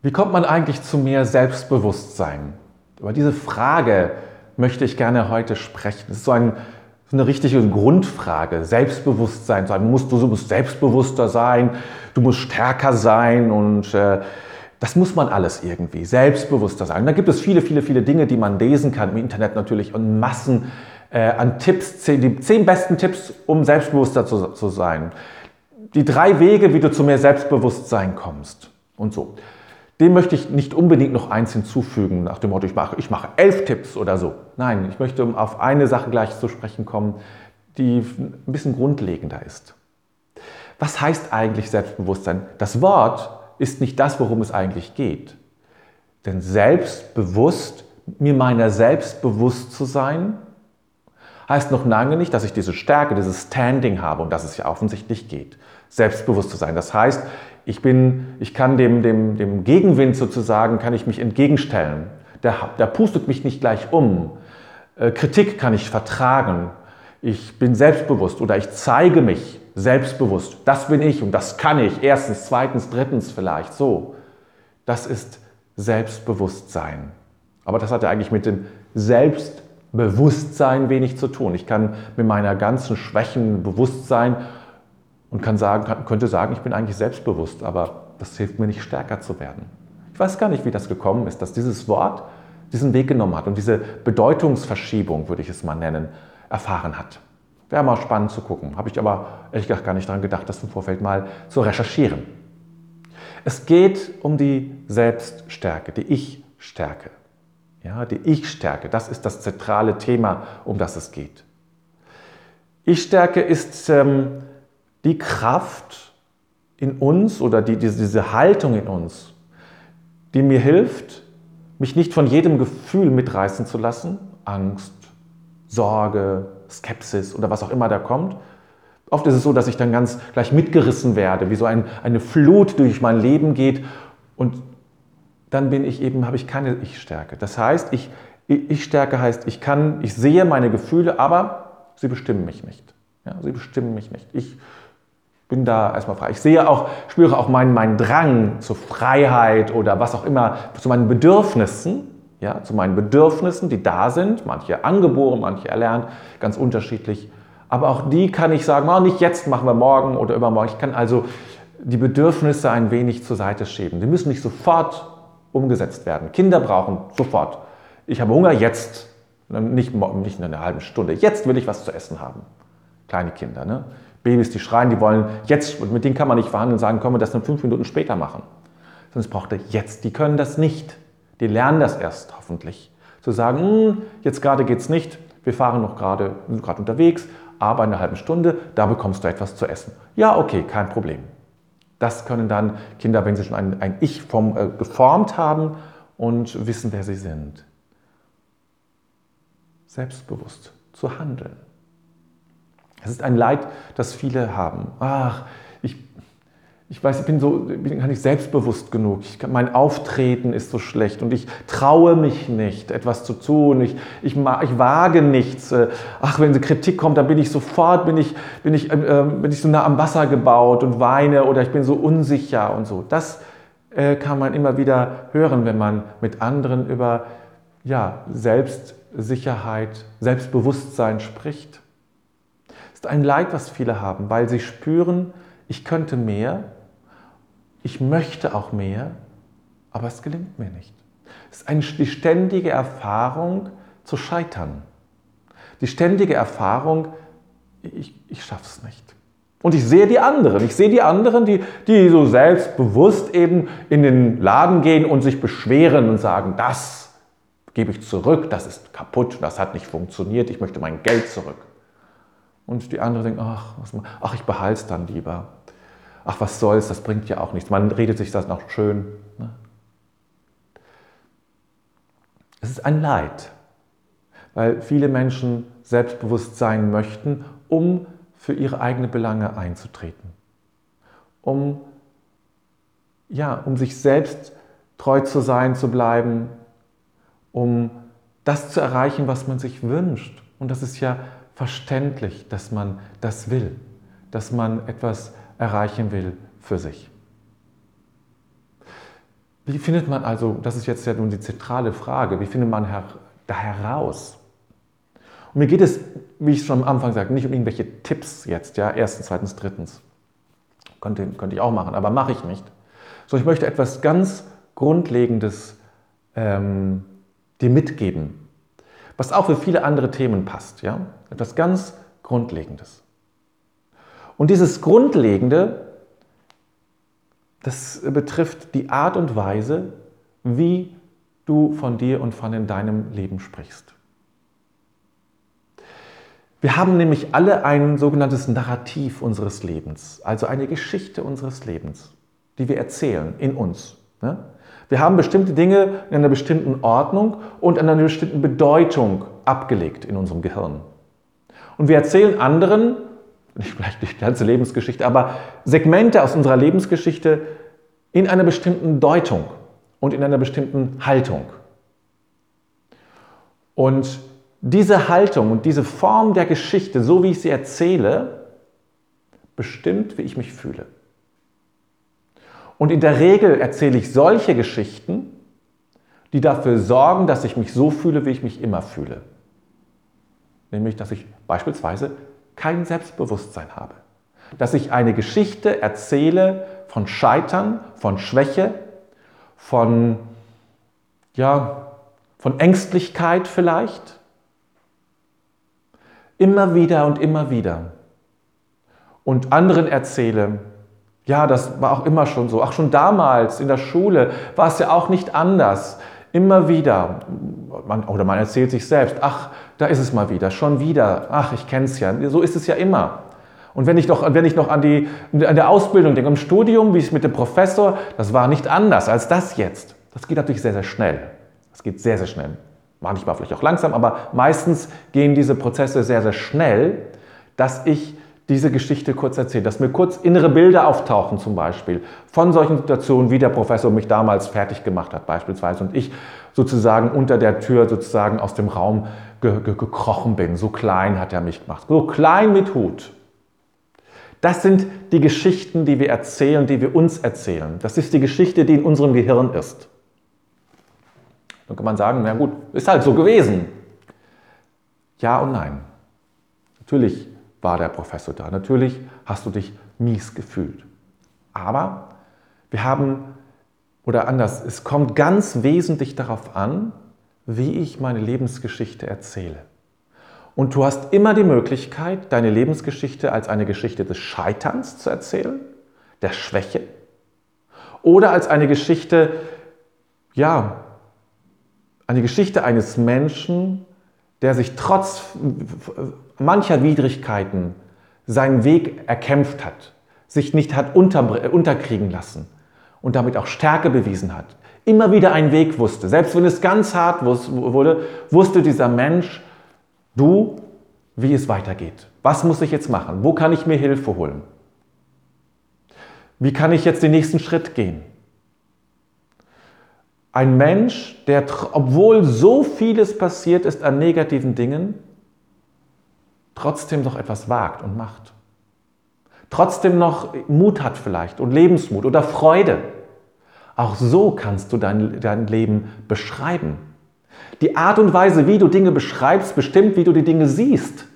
Wie kommt man eigentlich zu mehr Selbstbewusstsein? Über diese Frage möchte ich gerne heute sprechen. Es ist so, ein, so, eine richtige Grundfrage. Selbstbewusstsein. Du musst, du musst selbstbewusster sein, du musst stärker sein und äh, das muss man alles irgendwie. Selbstbewusster sein. da gibt es viele, viele, viele Dinge, die man lesen kann im Internet natürlich und Massen äh, an Tipps, zehn, die zehn besten Tipps, um selbstbewusster zu, zu sein. Die drei Wege, wie du zu mehr Selbstbewusstsein kommst und so. Dem möchte ich nicht unbedingt noch eins hinzufügen, nach dem Motto, ich mache, ich mache elf Tipps oder so. Nein, ich möchte auf eine Sache gleich zu sprechen kommen, die ein bisschen grundlegender ist. Was heißt eigentlich Selbstbewusstsein? Das Wort ist nicht das, worum es eigentlich geht. Denn selbstbewusst, mir meiner selbst bewusst zu sein, heißt noch lange nicht, dass ich diese Stärke, dieses Standing habe, um das es ja offensichtlich geht. Selbstbewusst zu sein. Das heißt, ich, bin, ich kann dem, dem, dem Gegenwind sozusagen, kann ich mich entgegenstellen. Der, der pustet mich nicht gleich um. Äh, Kritik kann ich vertragen. Ich bin selbstbewusst oder ich zeige mich selbstbewusst. Das bin ich und das kann ich. Erstens, zweitens, drittens vielleicht. So. Das ist Selbstbewusstsein. Aber das hat ja eigentlich mit dem Selbstbewusstsein wenig zu tun. Ich kann mit meiner ganzen Schwächen bewusst sein und kann sagen, kann, könnte sagen, ich bin eigentlich selbstbewusst, aber das hilft mir nicht stärker zu werden. Ich weiß gar nicht, wie das gekommen ist, dass dieses Wort diesen Weg genommen hat und diese Bedeutungsverschiebung, würde ich es mal nennen, erfahren hat. Wäre mal spannend zu gucken. Habe ich aber ehrlich gesagt gar nicht daran gedacht, das im Vorfeld mal zu recherchieren. Es geht um die Selbststärke, die Ich-Stärke. Ja, die Ich-Stärke, das ist das zentrale Thema, um das es geht. Ich-Stärke ist ähm, die Kraft in uns oder die, diese, diese Haltung in uns, die mir hilft, mich nicht von jedem Gefühl mitreißen zu lassen, Angst, Sorge, Skepsis oder was auch immer da kommt. Oft ist es so, dass ich dann ganz gleich mitgerissen werde, wie so ein, eine Flut durch mein Leben geht und dann bin ich eben, habe ich keine Ich-Stärke. Das heißt, ich, Ich-Stärke heißt, ich kann, ich sehe meine Gefühle, aber sie bestimmen mich nicht. Ja, sie bestimmen mich nicht. Ich bin da erstmal frei. Ich sehe auch, spüre auch meinen, meinen Drang zur Freiheit oder was auch immer, zu meinen Bedürfnissen, ja, zu meinen Bedürfnissen, die da sind, manche angeboren, manche erlernt, ganz unterschiedlich. Aber auch die kann ich sagen, oh, nicht jetzt, machen wir morgen oder übermorgen. Ich kann also die Bedürfnisse ein wenig zur Seite schieben. Die müssen nicht sofort umgesetzt werden. Kinder brauchen sofort. Ich habe Hunger jetzt, nicht, nicht in einer halben Stunde. Jetzt will ich was zu essen haben. Kleine Kinder, ne? Babys, die schreien, die wollen jetzt, mit denen kann man nicht verhandeln und sagen, können wir das dann fünf Minuten später machen. Es braucht er jetzt. Die können das nicht. Die lernen das erst hoffentlich. Zu sagen, hm, jetzt gerade geht es nicht, wir fahren noch gerade, sind gerade unterwegs, aber in einer halben Stunde, da bekommst du etwas zu essen. Ja, okay, kein Problem. Das können dann Kinder, wenn sie schon ein, ein Ich vom, äh, geformt haben und wissen, wer sie sind. Selbstbewusst zu handeln. Es ist ein Leid, das viele haben. Ach, ich, ich weiß, ich bin so, bin gar nicht selbstbewusst genug. Ich, mein Auftreten ist so schlecht und ich traue mich nicht, etwas zu tun. Ich, ich, ich wage nichts. Ach, wenn Kritik kommt, dann bin ich sofort, bin ich, bin ich, äh, bin ich so nah am Wasser gebaut und weine oder ich bin so unsicher und so. Das äh, kann man immer wieder hören, wenn man mit anderen über ja, Selbstsicherheit, Selbstbewusstsein spricht. Ist ein Leid, was viele haben, weil sie spüren, ich könnte mehr, ich möchte auch mehr, aber es gelingt mir nicht. Es ist eine, die ständige Erfahrung zu scheitern. Die ständige Erfahrung, ich, ich schaffe es nicht. Und ich sehe die anderen. Ich sehe die anderen, die, die so selbstbewusst eben in den Laden gehen und sich beschweren und sagen, das gebe ich zurück, das ist kaputt, das hat nicht funktioniert, ich möchte mein Geld zurück. Und die anderen denken, ach, ach ich behalte es dann lieber ach was soll's, das bringt ja auch nichts. Man redet sich das noch schön. Ne? Es ist ein Leid, weil viele Menschen selbstbewusst sein möchten, um für ihre eigenen Belange einzutreten, um, ja, um sich selbst treu zu sein, zu bleiben, um das zu erreichen, was man sich wünscht. Und das ist ja verständlich, dass man das will, dass man etwas erreichen will für sich. Wie findet man also, das ist jetzt ja nun die zentrale Frage, wie findet man her, da heraus? Und mir geht es, wie ich schon am Anfang sagte, nicht um irgendwelche Tipps jetzt, ja, erstens, zweitens, drittens. Könnte, könnte ich auch machen, aber mache ich nicht. So, ich möchte etwas ganz Grundlegendes ähm, dir mitgeben, was auch für viele andere Themen passt. Ja? Etwas ganz Grundlegendes. Und dieses Grundlegende, das betrifft die Art und Weise, wie du von dir und von in deinem Leben sprichst. Wir haben nämlich alle ein sogenanntes Narrativ unseres Lebens, also eine Geschichte unseres Lebens, die wir erzählen in uns. Ne? Wir haben bestimmte Dinge in einer bestimmten Ordnung und in einer bestimmten Bedeutung abgelegt in unserem Gehirn. Und wir erzählen anderen, nicht vielleicht die ganze Lebensgeschichte, aber Segmente aus unserer Lebensgeschichte in einer bestimmten Deutung und in einer bestimmten Haltung. Und diese Haltung und diese Form der Geschichte, so wie ich sie erzähle, bestimmt, wie ich mich fühle. Und in der Regel erzähle ich solche Geschichten, die dafür sorgen, dass ich mich so fühle, wie ich mich immer fühle. Nämlich, dass ich beispielsweise kein Selbstbewusstsein habe. Dass ich eine Geschichte erzähle von Scheitern, von Schwäche, von, ja, von Ängstlichkeit vielleicht. Immer wieder und immer wieder. Und anderen erzähle, ja, das war auch immer schon so. Ach, schon damals in der Schule war es ja auch nicht anders. Immer wieder. Man, oder man erzählt sich selbst, ach, da ist es mal wieder, schon wieder. Ach, ich kenne es ja. So ist es ja immer. Und wenn ich noch, wenn ich noch an, die, an der Ausbildung denke, im Studium, wie es mit dem Professor, das war nicht anders als das jetzt. Das geht natürlich sehr, sehr schnell. Das geht sehr, sehr schnell. Manchmal vielleicht auch langsam, aber meistens gehen diese Prozesse sehr, sehr schnell, dass ich diese Geschichte kurz erzähle, dass mir kurz innere Bilder auftauchen zum Beispiel von solchen Situationen, wie der Professor mich damals fertig gemacht hat beispielsweise und ich sozusagen unter der Tür sozusagen aus dem Raum ge ge gekrochen bin. So klein hat er mich gemacht, so klein mit Hut. Das sind die Geschichten, die wir erzählen, die wir uns erzählen. Das ist die Geschichte, die in unserem Gehirn ist. Dann kann man sagen, na gut, ist halt so gewesen. Ja und nein. Natürlich war der Professor da. Natürlich hast du dich mies gefühlt. Aber wir haben, oder anders, es kommt ganz wesentlich darauf an, wie ich meine Lebensgeschichte erzähle. Und du hast immer die Möglichkeit, deine Lebensgeschichte als eine Geschichte des Scheiterns zu erzählen, der Schwäche, oder als eine Geschichte, ja, eine Geschichte eines Menschen, der sich trotz mancher Widrigkeiten seinen Weg erkämpft hat, sich nicht hat unter, unterkriegen lassen und damit auch Stärke bewiesen hat, immer wieder einen Weg wusste. Selbst wenn es ganz hart wurde, wusste dieser Mensch, du, wie es weitergeht. Was muss ich jetzt machen? Wo kann ich mir Hilfe holen? Wie kann ich jetzt den nächsten Schritt gehen? Ein Mensch, der, obwohl so vieles passiert ist an negativen Dingen, trotzdem noch etwas wagt und macht. Trotzdem noch Mut hat vielleicht und Lebensmut oder Freude. Auch so kannst du dein, dein Leben beschreiben. Die Art und Weise, wie du Dinge beschreibst, bestimmt, wie du die Dinge siehst.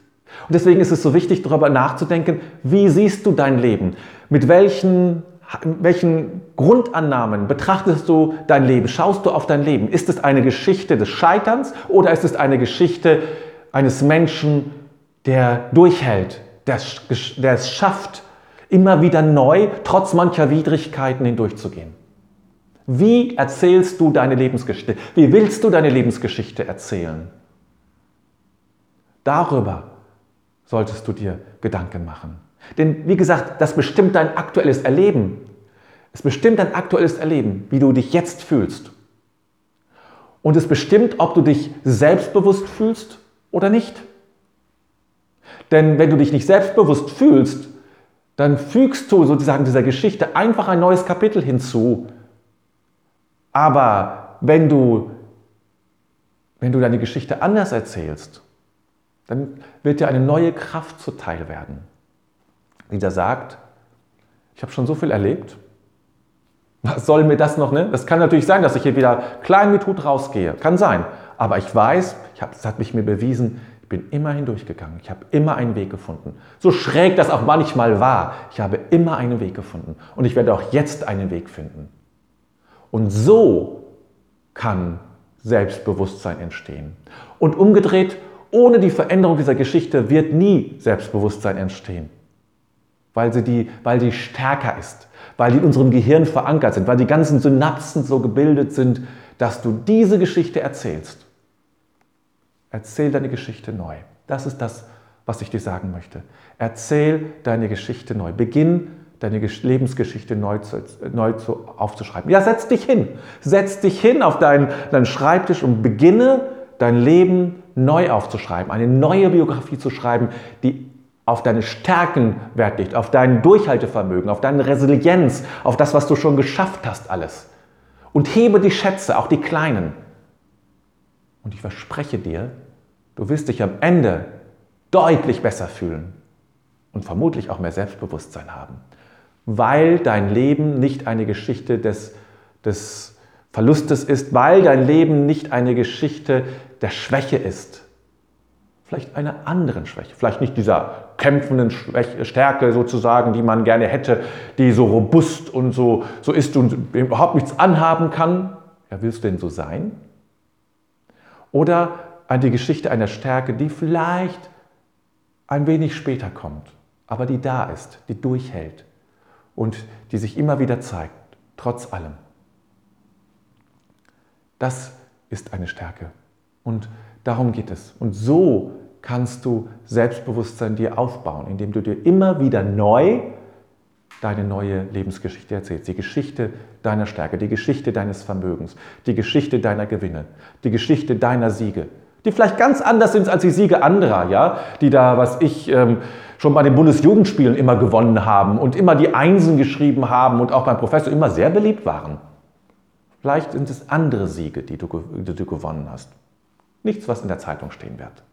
Und deswegen ist es so wichtig, darüber nachzudenken, wie siehst du dein Leben? Mit welchen, welchen Grundannahmen betrachtest du dein Leben? Schaust du auf dein Leben? Ist es eine Geschichte des Scheiterns oder ist es eine Geschichte eines Menschen, der durchhält, der, der es schafft, immer wieder neu, trotz mancher Widrigkeiten hindurchzugehen. Wie erzählst du deine Lebensgeschichte? Wie willst du deine Lebensgeschichte erzählen? Darüber solltest du dir Gedanken machen. Denn wie gesagt, das bestimmt dein aktuelles Erleben. Es bestimmt dein aktuelles Erleben, wie du dich jetzt fühlst. Und es bestimmt, ob du dich selbstbewusst fühlst oder nicht. Denn wenn du dich nicht selbstbewusst fühlst, dann fügst du sozusagen dieser Geschichte einfach ein neues Kapitel hinzu. Aber wenn du, wenn du deine Geschichte anders erzählst, dann wird dir eine neue Kraft zuteil werden, die da sagt, ich habe schon so viel erlebt, Was soll mir das noch? Ne? Das kann natürlich sein, dass ich hier wieder klein mit Hut rausgehe. Kann sein. Aber ich weiß, ich hat mich mir bewiesen, bin immer hindurchgegangen. Ich habe immer einen Weg gefunden. So schräg das auch manchmal war, ich habe immer einen Weg gefunden. Und ich werde auch jetzt einen Weg finden. Und so kann Selbstbewusstsein entstehen. Und umgedreht, ohne die Veränderung dieser Geschichte wird nie Selbstbewusstsein entstehen, weil sie, die, weil die stärker ist, weil die in unserem Gehirn verankert sind, weil die ganzen Synapsen so gebildet sind, dass du diese Geschichte erzählst. Erzähl deine Geschichte neu. Das ist das, was ich dir sagen möchte. Erzähl deine Geschichte neu. Beginn deine Lebensgeschichte neu, zu, neu zu, aufzuschreiben. Ja, setz dich hin. Setz dich hin auf deinen, deinen Schreibtisch und beginne dein Leben neu aufzuschreiben, eine neue Biografie zu schreiben, die auf deine Stärken Wert legt, auf dein Durchhaltevermögen, auf deine Resilienz, auf das, was du schon geschafft hast, alles. Und hebe die Schätze, auch die kleinen. Und ich verspreche dir, du wirst dich am Ende deutlich besser fühlen und vermutlich auch mehr Selbstbewusstsein haben weil dein Leben nicht eine Geschichte des, des Verlustes ist, weil dein Leben nicht eine Geschichte der Schwäche ist. Vielleicht einer anderen Schwäche, vielleicht nicht dieser kämpfenden Schwäche, Stärke sozusagen, die man gerne hätte, die so robust und so, so ist und überhaupt nichts anhaben kann. Ja, willst du denn so sein? Oder eine Geschichte einer Stärke, die vielleicht ein wenig später kommt, aber die da ist, die durchhält, und die sich immer wieder zeigt, trotz allem. Das ist eine Stärke und darum geht es. Und so kannst du Selbstbewusstsein dir aufbauen, indem du dir immer wieder neu deine neue Lebensgeschichte erzählst. Die Geschichte deiner Stärke, die Geschichte deines Vermögens, die Geschichte deiner Gewinne, die Geschichte deiner Siege, die vielleicht ganz anders sind als die Siege anderer, ja, die da, was ich, ähm, schon bei den Bundesjugendspielen immer gewonnen haben und immer die Einsen geschrieben haben und auch beim Professor immer sehr beliebt waren. Vielleicht sind es andere Siege, die du, die du gewonnen hast. Nichts, was in der Zeitung stehen wird.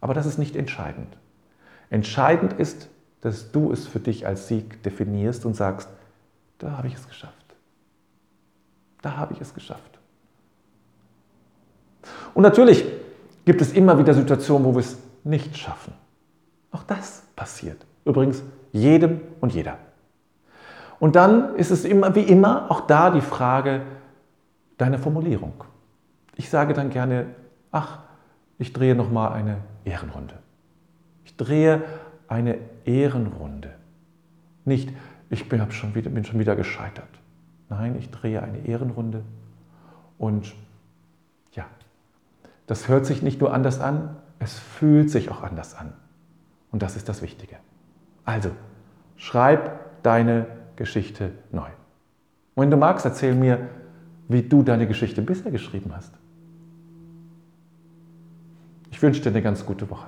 Aber das ist nicht entscheidend. Entscheidend ist, dass du es für dich als Sieg definierst und sagst, da habe ich es geschafft. Da habe ich es geschafft. Und natürlich gibt es immer wieder Situationen, wo wir es nicht schaffen. Auch das passiert. Übrigens jedem und jeder. Und dann ist es immer wie immer auch da die Frage deiner Formulierung. Ich sage dann gerne, ach, ich drehe noch mal eine Ehrenrunde. Ich drehe eine Ehrenrunde. Nicht, ich bin schon, wieder, bin schon wieder gescheitert. Nein, ich drehe eine Ehrenrunde und ja, das hört sich nicht nur anders an, es fühlt sich auch anders an. Und das ist das Wichtige. Also, schreib deine Geschichte neu. Und wenn du magst, erzähl mir, wie du deine Geschichte bisher geschrieben hast. Ich wünsche dir eine ganz gute Woche.